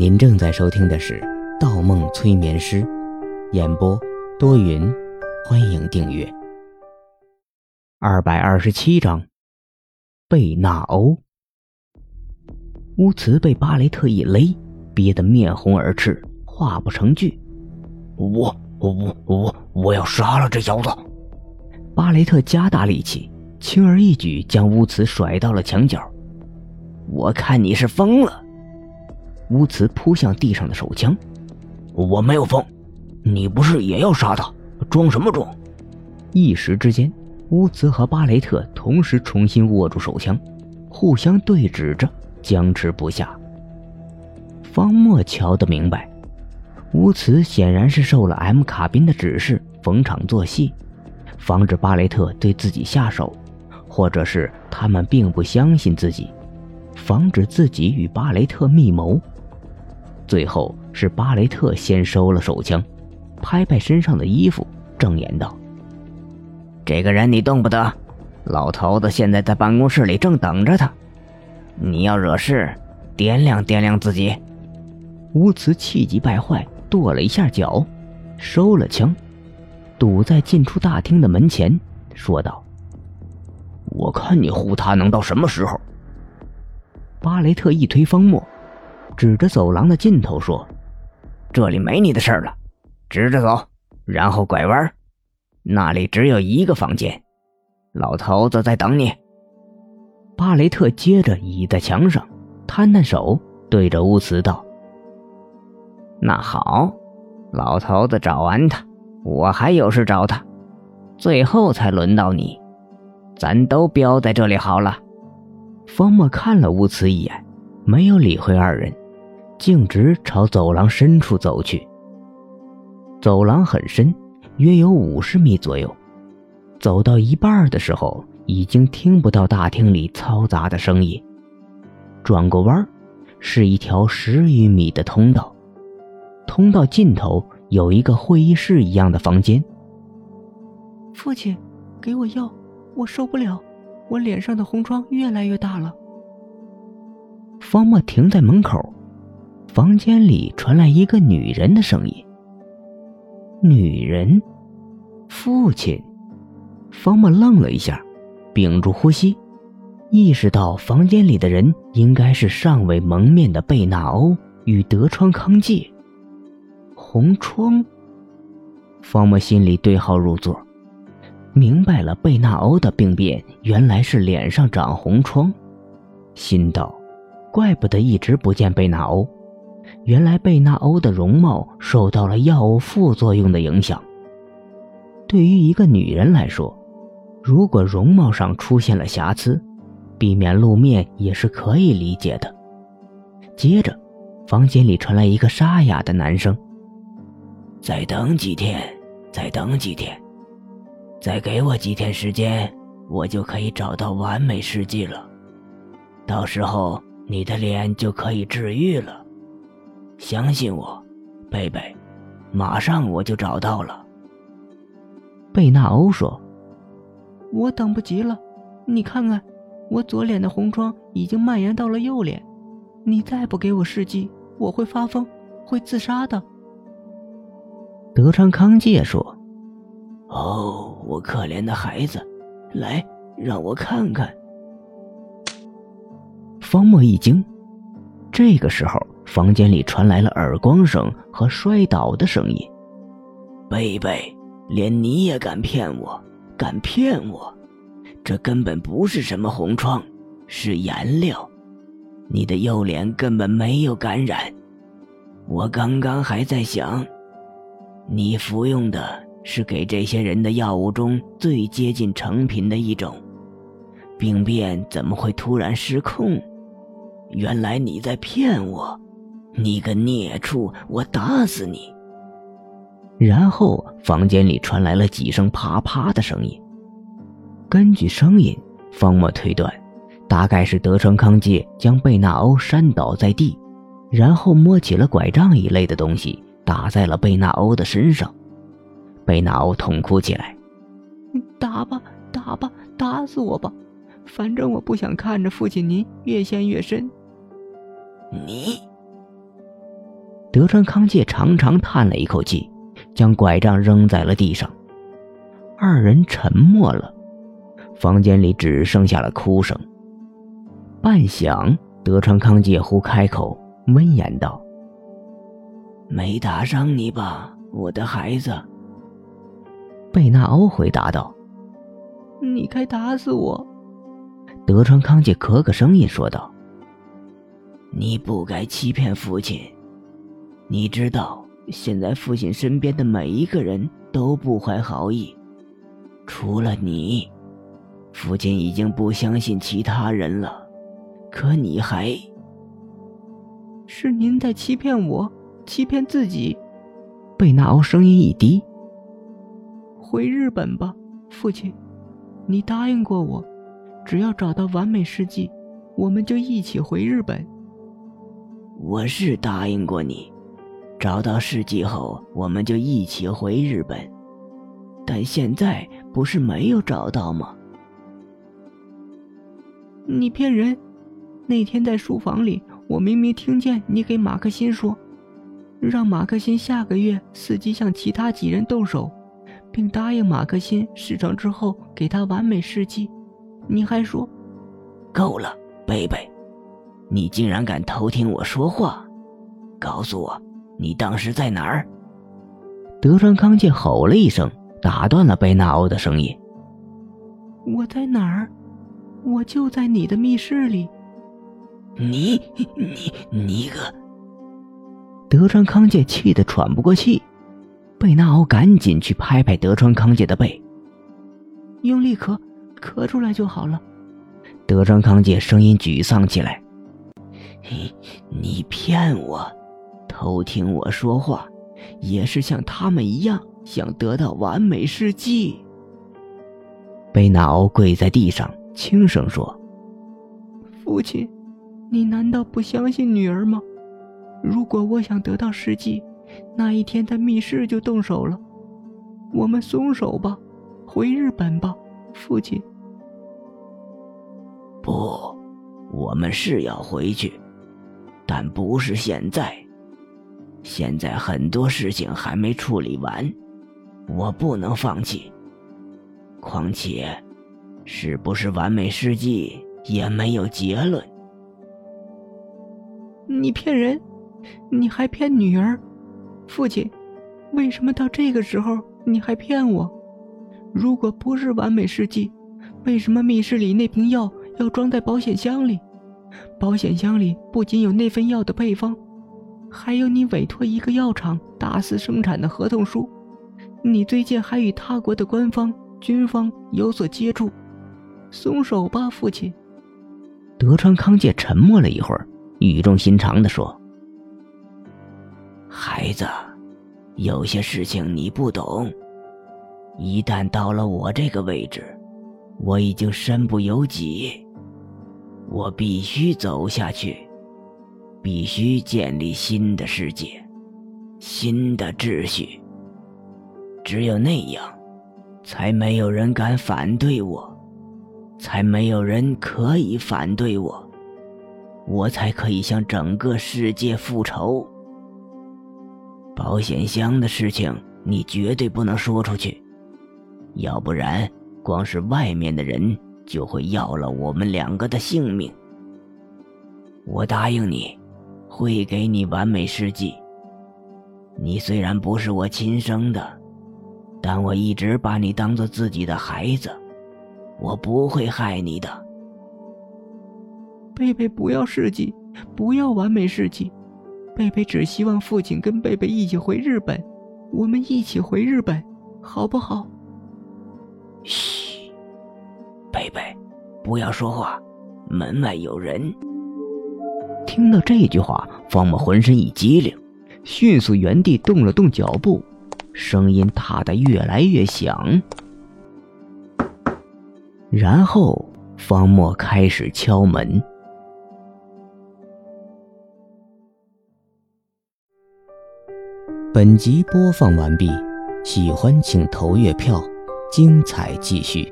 您正在收听的是《盗梦催眠师》，演播多云，欢迎订阅。二百二十七章，贝纳欧。乌茨被巴雷特一勒，憋得面红耳赤，话不成句。我我我我要杀了这小子！巴雷特加大力气，轻而易举将乌茨甩到了墙角。我看你是疯了！乌兹扑向地上的手枪。我没有疯，你不是也要杀他？装什么装？一时之间，乌兹和巴雷特同时重新握住手枪，互相对指着，僵持不下。方墨瞧得明白，乌兹显然是受了 M 卡宾的指示，逢场作戏，防止巴雷特对自己下手，或者是他们并不相信自己。防止自己与巴雷特密谋。最后是巴雷特先收了手枪，拍拍身上的衣服，正言道：“这个人你动不得，老头子现在在办公室里正等着他。你要惹事，掂量掂量自己。”乌茨气急败坏，跺了一下脚，收了枪，堵在进出大厅的门前，说道：“我看你护他能到什么时候？”巴雷特一推方墨，指着走廊的尽头说：“这里没你的事了，直着走，然后拐弯，那里只有一个房间，老头子在等你。”巴雷特接着倚在墙上，摊摊手，对着乌茨道：“那好，老头子找完他，我还有事找他，最后才轮到你，咱都标在这里好了。”方墨看了乌茨一眼，没有理会二人，径直朝走廊深处走去。走廊很深，约有五十米左右。走到一半的时候，已经听不到大厅里嘈杂的声音。转过弯，是一条十余米的通道，通道尽头有一个会议室一样的房间。父亲，给我药，我受不了。我脸上的红疮越来越大了。方墨停在门口，房间里传来一个女人的声音。女人，父亲。方墨愣了一下，屏住呼吸，意识到房间里的人应该是尚未蒙面的贝纳欧与德川康介。红疮。方墨心里对号入座。明白了，贝纳欧的病变原来是脸上长红疮，心道：怪不得一直不见贝纳欧，原来贝纳欧的容貌受到了药物副作用的影响。对于一个女人来说，如果容貌上出现了瑕疵，避免露面也是可以理解的。接着，房间里传来一个沙哑的男声：“再等几天，再等几天。”再给我几天时间，我就可以找到完美试剂了。到时候你的脸就可以治愈了。相信我，贝贝，马上我就找到了。贝纳欧说：“我等不及了，你看看，我左脸的红疮已经蔓延到了右脸。你再不给我试剂，我会发疯，会自杀的。”德川康介说。哦，我可怜的孩子，来，让我看看。方墨一惊，这个时候，房间里传来了耳光声和摔倒的声音。贝贝，连你也敢骗我，敢骗我？这根本不是什么红疮，是颜料。你的右脸根本没有感染。我刚刚还在想，你服用的。是给这些人的药物中最接近成品的一种，病变怎么会突然失控？原来你在骗我！你个孽畜，我打死你！然后房间里传来了几声啪啪的声音。根据声音，方墨推断，大概是德川康介将贝纳欧扇倒在地，然后摸起了拐杖一类的东西，打在了贝纳欧的身上。贝纳欧痛哭起来：“打吧，打吧，打死我吧！反正我不想看着父亲您越陷越深。”你，德川康介长长叹了一口气，将拐杖扔在了地上。二人沉默了，房间里只剩下了哭声。半晌，德川康介忽开口，温言道：“没打伤你吧，我的孩子？”贝纳欧回答道：“你该打死我。”德川康介咳咳声音说道：“你不该欺骗父亲。你知道，现在父亲身边的每一个人都不怀好意，除了你，父亲已经不相信其他人了。”可你还是您在欺骗我，欺骗自己。贝纳奥声音一低：“回日本吧，父亲，你答应过我，只要找到完美世纪，我们就一起回日本。”我是答应过你，找到事迹后，我们就一起回日本。但现在不是没有找到吗？你骗人！那天在书房里，我明明听见你给马克辛说，让马克辛下个月伺机向其他几人动手，并答应马克辛事成之后给他完美事迹。你还说，够了，贝贝，你竟然敢偷听我说话！告诉我，你当时在哪儿？德川康介吼了一声，打断了贝纳欧的声音。我在哪儿？我就在你的密室里。你你你个！德川康介气得喘不过气，贝纳欧赶紧去拍拍德川康介的背，用力咳，咳出来就好了。德川康介声音沮丧起来：“你你骗我，偷听我说话，也是像他们一样想得到完美世纪。”贝纳奥跪在地上，轻声说：“父亲。”你难道不相信女儿吗？如果我想得到世纪，那一天在密室就动手了。我们松手吧，回日本吧，父亲。不，我们是要回去，但不是现在。现在很多事情还没处理完，我不能放弃。况且，是不是完美世纪也没有结论。你骗人，你还骗女儿，父亲，为什么到这个时候你还骗我？如果不是完美世纪，为什么密室里那瓶药要装在保险箱里？保险箱里不仅有那份药的配方，还有你委托一个药厂大肆生产的合同书。你最近还与他国的官方、军方有所接触。松手吧，父亲。德川康介沉默了一会儿。语重心长地说：“孩子，有些事情你不懂。一旦到了我这个位置，我已经身不由己。我必须走下去，必须建立新的世界，新的秩序。只有那样，才没有人敢反对我，才没有人可以反对我。”我才可以向整个世界复仇。保险箱的事情你绝对不能说出去，要不然光是外面的人就会要了我们两个的性命。我答应你，会给你完美世纪。你虽然不是我亲生的，但我一直把你当做自己的孩子，我不会害你的。贝贝不要世纪，不要完美世纪。贝贝只希望父亲跟贝贝一起回日本，我们一起回日本，好不好？嘘，贝贝，不要说话，门外有人。听到这句话，方木浑身一激灵，迅速原地动了动脚步，声音大得越来越响，然后方墨开始敲门。本集播放完毕，喜欢请投月票，精彩继续。